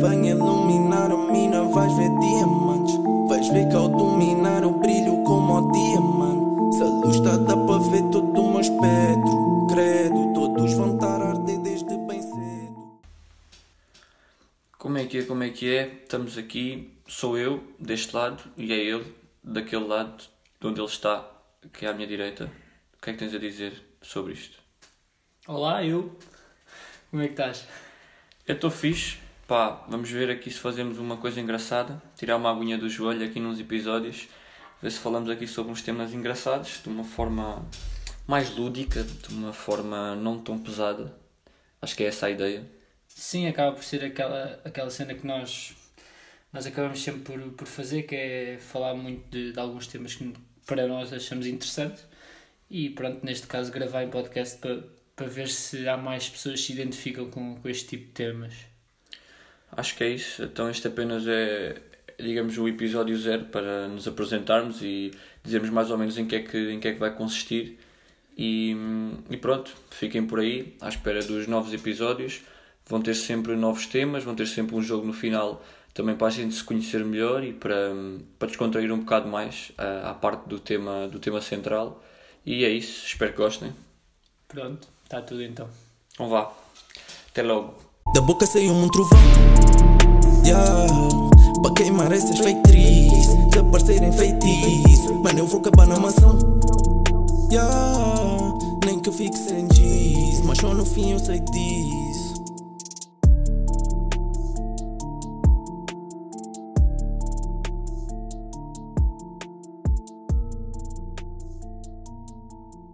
Venha iluminar a mina, vais ver diamantes. Vais ver que ao dominar eu brilho como o diamante. Se a luz está, dá para ver todo o meu espectro. Credo, todos vão estar a arder desde bem cedo. Como é que é, como é que é? Estamos aqui, sou eu, deste lado, e é ele, daquele lado, de onde ele está, que é à minha direita. O que é que tens a dizer sobre isto? Olá, eu. Como é que estás? Eu estou fixe, pá, vamos ver aqui se fazemos uma coisa engraçada, tirar uma aguinha do joelho aqui nos episódios, ver se falamos aqui sobre uns temas engraçados, de uma forma mais lúdica, de uma forma não tão pesada. Acho que é essa a ideia. Sim, acaba por ser aquela, aquela cena que nós, nós acabamos sempre por, por fazer, que é falar muito de, de alguns temas que para nós achamos interessantes e pronto, neste caso gravar em podcast para, para ver se há mais pessoas que se identificam com, com este tipo de temas. Acho que é isso. Então este apenas é, digamos, o episódio zero para nos apresentarmos e dizermos mais ou menos em que é que, em que, é que vai consistir. E, e pronto, fiquem por aí, à espera dos novos episódios. Vão ter sempre novos temas, vão ter sempre um jogo no final também para a gente se conhecer melhor e para, para descontrair um bocado mais à, à parte do tema, do tema central. E é isso, espero que gostem. Pronto, está tudo então. Então vá, até logo. Da boca saiu um trovão. Yeah. Para queimar essas feitrizes, desaparecerem feitiço. Mano, eu vou acabar na mansão. Yeah. Nem que eu fique sem giz, mas só no fim eu sei disso.